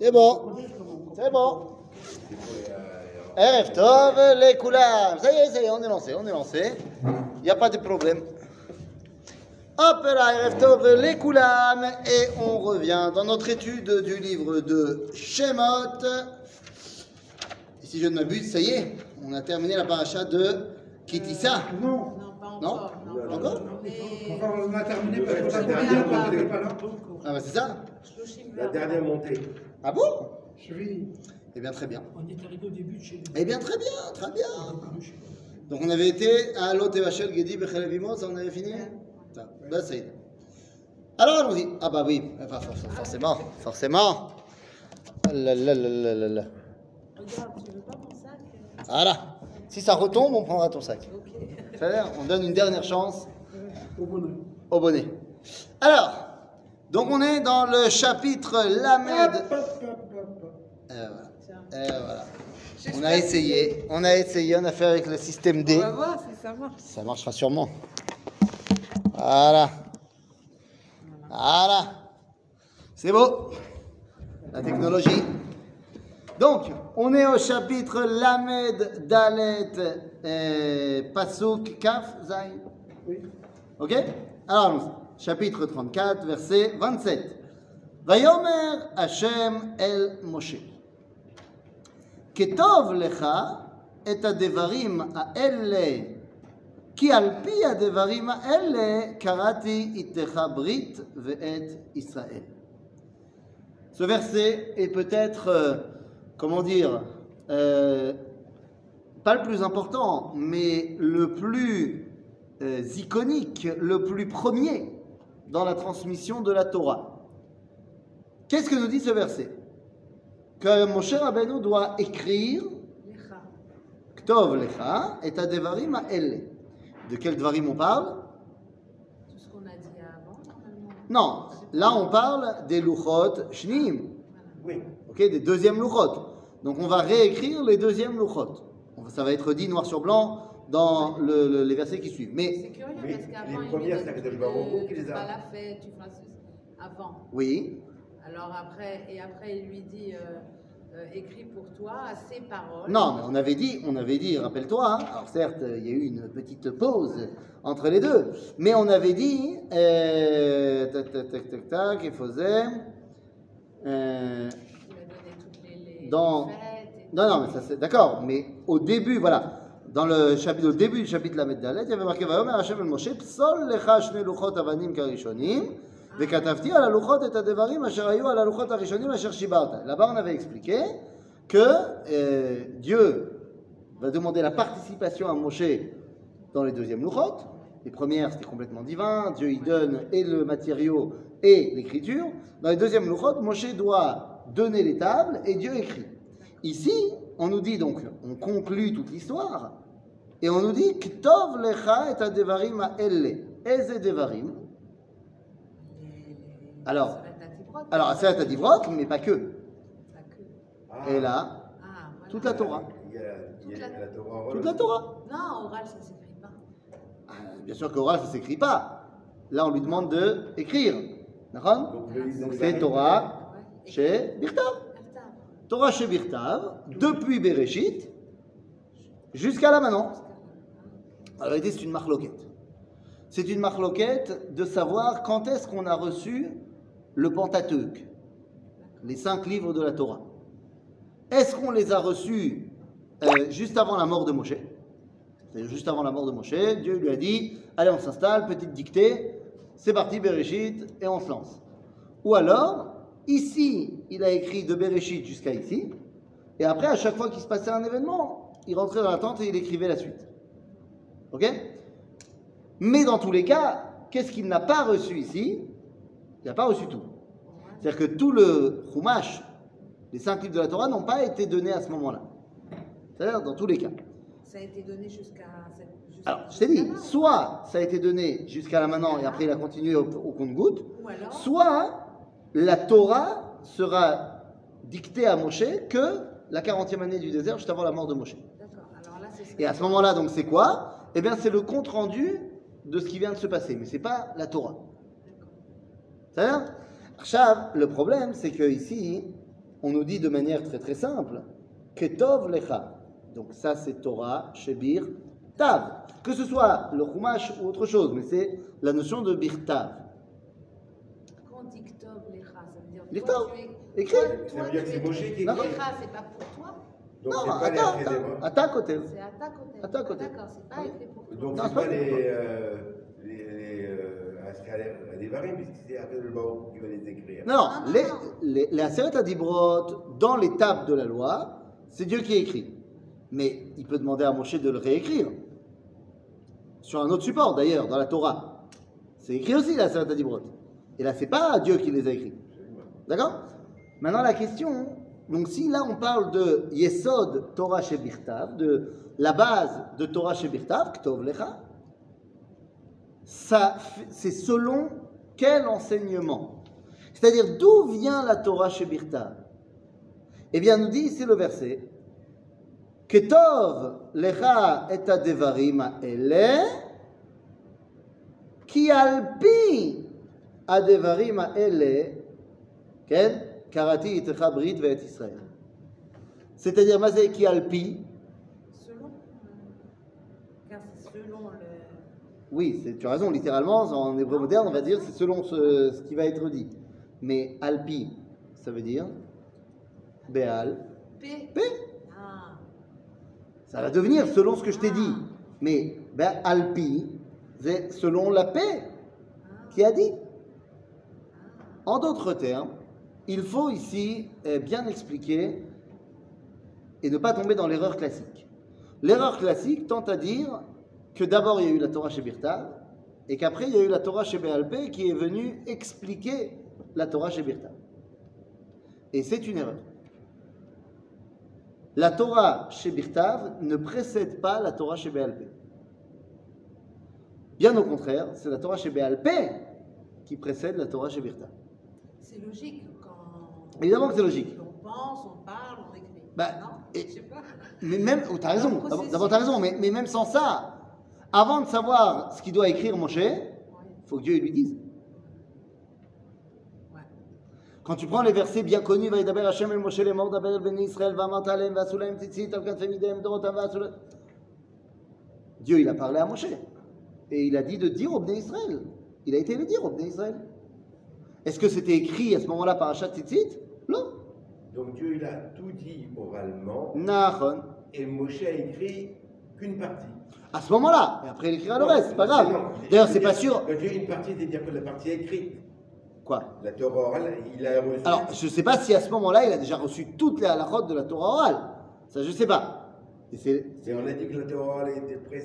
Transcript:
C'est bon. C'est bon. Erev Tov, les Koulam. Ça y est, ça y est, on est lancé, on est lancé. Il n'y a pas de problème. Hop là, Erev Tov, les Koulam. Et on revient dans notre étude du livre de Shemot. Et si je ne m'abuse, ça y est, on a terminé la paracha de Kitissa. Non, Non, pas Non encore. non. Encore Mais enfin, on a terminé parce que La dernière n'était pas là. Ah bah c'est ça La dernière montée. Ah bon? Je vis. Eh bien, très bien. On est arrivé au début de chez les Eh bien, très bien, très bien. Donc on avait été à Lot et Vachel, Gedi, Bechel et Vimot, ça on avait fini? Ça, Là, ça y est. Alors allons-y. Ah bah oui, enfin, for- for- forcément, forcément. Ah là là là là là. Regarde, tu veux pas mon sac euh? Voilà. Si ça retombe, on prendra ton sac. Ok. C'est-à-dire, on donne une dernière chance Au bonheur. au bonnet. Alors, donc on est dans le chapitre Lamed. Hop, hop, hop, hop. Euh, voilà. Euh, voilà. On a essayé, on a essayé, on a fait avec le système D. On va voir si ça marche. Ça marchera sûrement. Voilà. Voilà. C'est beau. La technologie. Donc, on est au chapitre Lamed Dalet euh, Pasuk Kaf Zain. Oui. Ok? Alors, chapitre 34, verset 27. Vayomer Hashem el Moshe. כטוב לך את הדברים האלה, כי על פי הדברים האלה קראתי איתך ברית ואת ישראל. Ce verset est peut-être, euh, comment dire, euh, pas le plus important, mais le plus euh, iconique, le plus premier dans la transmission de la Torah. Qu'est-ce que nous dit ce verset? Que mon cher Rabbeinu doit écrire. Ktov lecha et adevarim ha'ele. De quel dvarim on parle? Tout ce qu'on a dit avant, normalement. Non, là on parle des luchot shnim, Oui. ok, des deuxièmes luchot. Donc on va réécrire les deuxièmes luchot. Ça va être dit noir sur blanc dans le- le- les versets qui suivent. C'est Mais curieux Mais parce qu'avant, les premières, c'est qui les a. feras la fête, tu feras ceci. Avant. oui, Alors après, et après, il lui dit, euh, euh, écris pour toi ces paroles. non, mais on avait dit, on avait dit, rappelle-toi. hein, alors certes, il y a eu une petite pause entre les deux, mais on avait dit, euh, tac tac tac tac tac, il faisait. euh, Il a donné toutes les, les Dans- et Non, non, mais ça c'est d'accord. Mais au début, voilà, dans le chapitre, au début du chapitre Lamed Dalet, il y avait marqué Vayomer Hashem el Moshe, Psol lecha shne luchot avanim karishonim, וכתבתי על הלוחות את הדברים אשר היו על הלוחות הראשונים אשר שיברת. Là-bas, on avait expliqué que euh, Dieu va demander la participation à Moshe dans les deuxièmes luchot. Les premières, c'était complètement divin. Dieu y donne et le matériau et l'écriture. Dans les deuxièmes luchot, Moshe doit donner les tables et Dieu écrit. Ici, on nous dit donc, on conclut toute l'histoire et on nous dit Ktov lecha et adevarim ha'elle. Eze devarim. Alors. Alors, c'est à Divrok, mais pas que. Pas que. Ah. Et là, Ah, voilà. toute la Torah. La. Toute la Torah. Non, oral, ça s'écrit pas. Ah, Bien sûr qu'oral, ça ne s'écrit pas. Là, on lui demande de écrire. D'accord Donc, c'est Torah chez Birtav. Torah chez Birtav, depuis Bereshit jusqu'à là maintenant. En réalité, c'est une marloquette. C'est une marloquette de savoir quand est-ce qu'on a reçu le Pentateuque, les cinq livres de la Torah. Est-ce qu'on les a reçus euh, juste avant la mort de Moshe? C'est-à-dire juste avant la mort de Moshe, Dieu lui a dit Allez, on s'installe, petite dictée, c'est parti, Bereshit, et on se lance. Ou alors, ici, il a écrit de Bereshit jusqu'à ici, et après, à chaque fois qu'il se passait un événement, il rentrait dans la tente et il écrivait la suite. Ok? Mais dans tous les cas, qu'est-ce qu'il n'a pas reçu ici? Il n'a pas reçu tout. C'est-à-dire que tout le Chumash, les cinq livres de la Torah, n'ont pas été donnés à ce moment-là. C'est-à-dire dans tous les cas. Ça a été donné jusqu'à. Alors, je t'ai dit, soit ça a été donné jusqu'à là maintenant et après il a continué au, au compte-goutte, soit la Torah sera dictée à Moshe que la 40e année du désert, juste avant la mort de Moshe. Alors là. Et à ce moment-là, donc, c'est quoi? Eh bien, c'est le compte-rendu de ce qui vient de se passer, mais c'est pas la Torah. C'est-à-dire, Achav, le problème, c'est que ici, on nous dit de manière très très simple Ketov Lecha. Donc ça c'est Torah, Shebir, Tav. Que ce soit le Chumash ou autre chose, mais c'est la notion de Birtav. Quand on dit Ktov Lecha, ça veut dire. Lecha, toi, tu es- écrit. toi- Ça toi, veut dire que c'est écris. Moshe qui Non, écrit. Lecha, c'est pas pour toi, Donc Non, c'est pas les attends, attends, attends, côté. c'est à ta côté. À ta côté. D'accord, c'est pas écrit pour toi. Donc c'est pas euh, les Non, Non, les, les, les Aseret dans l'étape de la loi, c'est Dieu qui écrit. Mais il peut demander à Moshe de le réécrire. Sur un autre support, d'ailleurs, dans la Torah. C'est écrit aussi, la Aseret. Et là, c'est pas Dieu qui les a écrits. D'accord? Maintenant, la question, donc si là on parle de Yesod Torah Shebirtav, de la base de Torah Shebirtav, Ktov Lecha, c'est selon quel enseignement? C'est-à-dire, d'où vient la Torah chez Eh bien, nous dit ici le verset Ketov lecha et adevarim ele, ki alpi adevarim ele, ken karati itecha brit ve'et Israël. C'est-à-dire, mazé ki alpi? Euh, car c'est selon le. Oui, tu as raison, littéralement, en hébreu moderne, on va dire c'est selon ce, ce qui va être dit. Mais alpi, ça veut dire Béal, P. P. Ah. Ça va devenir selon ce que je t'ai dit. Mais ben, alpi, c'est selon la paix qui a dit. En d'autres termes, il faut ici eh, bien expliquer et ne pas tomber dans l'erreur classique. L'erreur classique tente à dire que d'abord il y a eu la Torah chez Birtav et qu'après il y a eu la Torah chez Béalpé qui est venue expliquer la Torah chez Birtav. Et c'est une erreur. La Torah chez Birtav ne précède pas la Torah chez Béalpé. Bien au contraire, c'est la Torah chez Béalpé qui précède la Torah chez Birtav. C'est logique quand. Évidemment que c'est logique. On pense, on parle, on écrit. Bah, non et- Je sais pas. Mais même, oh, t'as raison, d'abord t'as raison, mais, mais même sans ça, avant de savoir ce qu'il doit écrire Moshe, il faut que Dieu lui dise. Quand tu prends les versets bien connus, Vaïdaber Hashem el Moshe les morts d'Aber el Beni Israël, Vasulaim tzitzit, al katfe midem, dorotam vasulaim. Dieu, il a parlé à Moshe. Et il a dit de dire au Bnei Israël. Il a été le dire au Bnei Israël. Est-ce que c'était écrit à ce moment-là par Achat Tzitzit? Non. Donc Dieu, il a tout dit oralement, Nahon. et Moshe a écrit qu'une partie. À ce moment-là. Et après, il écrira le reste, c'est pas grave. D'ailleurs, c'est pas sûr. Quand une partie, c'est-à-dire que la partie écrite. Quoi? La Torah orale, il a reçu. Alors, je sais pas si à ce moment-là, il a déjà reçu toutes les halakhot de la Torah orale. Ça, je sais pas. Et c'est on a dit que la Torah orale était précise.